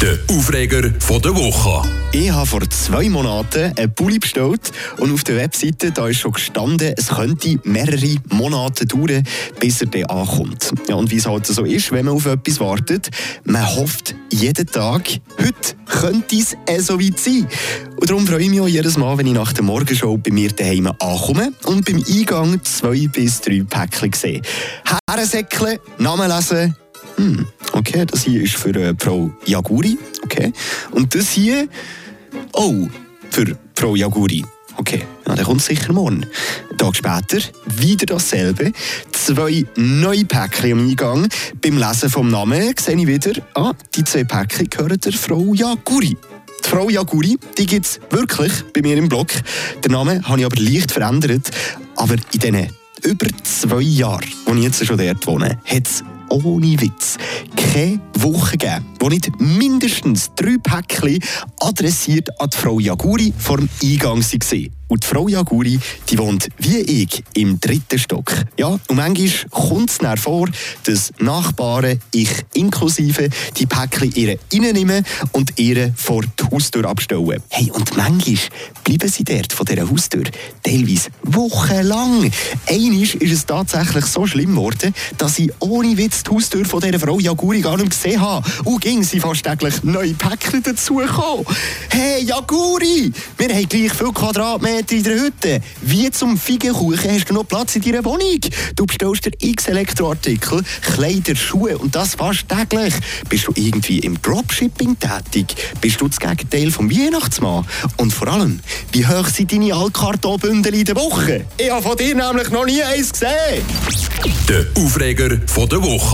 Der Aufreger von der Woche. Ich habe vor zwei Monaten einen Pulli bestellt und auf der Webseite da ist schon gestanden, es könnte mehrere Monate dauern, bis er dann ankommt. Ja, und wie es halt so ist, wenn man auf etwas wartet, man hofft jeden Tag, heute könnte es eh so weit sein. Und darum freue ich mich auch jedes Mal, wenn ich nach der Morgenshow bei mir daheim ankomme und beim Eingang zwei bis drei Päckchen sehe. Herrensäckle, Namen lesen, hm, okay, das hier ist für äh, Frau Jaguri. Okay. Und das hier, oh, für Frau Jaguri. Okay, ja, der kommt sicher morgen. Einen Tag später wieder dasselbe. Zwei neue Päckchen am Eingang. Beim Lesen vom Namen sehe ich wieder, ah, die zwei Päckchen gehören der Frau Jaguri. Die Frau Jaguri, die gibt es wirklich bei mir im Blog. Den Namen habe ich aber leicht verändert. Aber in diesen über zwei Jahren, wo ich jetzt schon dort wohne, hat es ohne Witz keine Woche gegeben, wo nicht mindestens drei Päckchen adressiert an die Frau Jaguri vor dem Eingang waren. Und die Frau Jaguri, die wohnt wie ich im dritten Stock. Ja, und manchmal kommt es vor, dass Nachbarn, ich inklusive, die Päckchen ihre reinnehmen und ihre vor die Haustür abstellen. Hey, und manchmal bleiben sie dort von dieser Haustür teilweise wochenlang. Einmal ist es tatsächlich so schlimm geworden, dass ich ohne Witz die Haustür von dieser Frau Jaguri gar nicht gesehen habe. Und ging sie fast täglich neue Päckchen dazugekommen. Hey, Jaguri! Wir haben gleich viel Quadratmeter Quadratmeter in der Hütte. Wie zum Feigenkuchen hast du noch Platz in deiner Wohnung. Du bestellst dir x Elektroartikel, Kleider, Schuhe und das fast täglich. Bist du irgendwie im Dropshipping tätig? Bist du das Gegenteil vom Weihnachtsmann? Und vor allem, wie hoch sind deine Altkartonbündel in der Woche? Ich habe von dir nämlich noch nie eins gesehen. Der Aufreger von der Woche.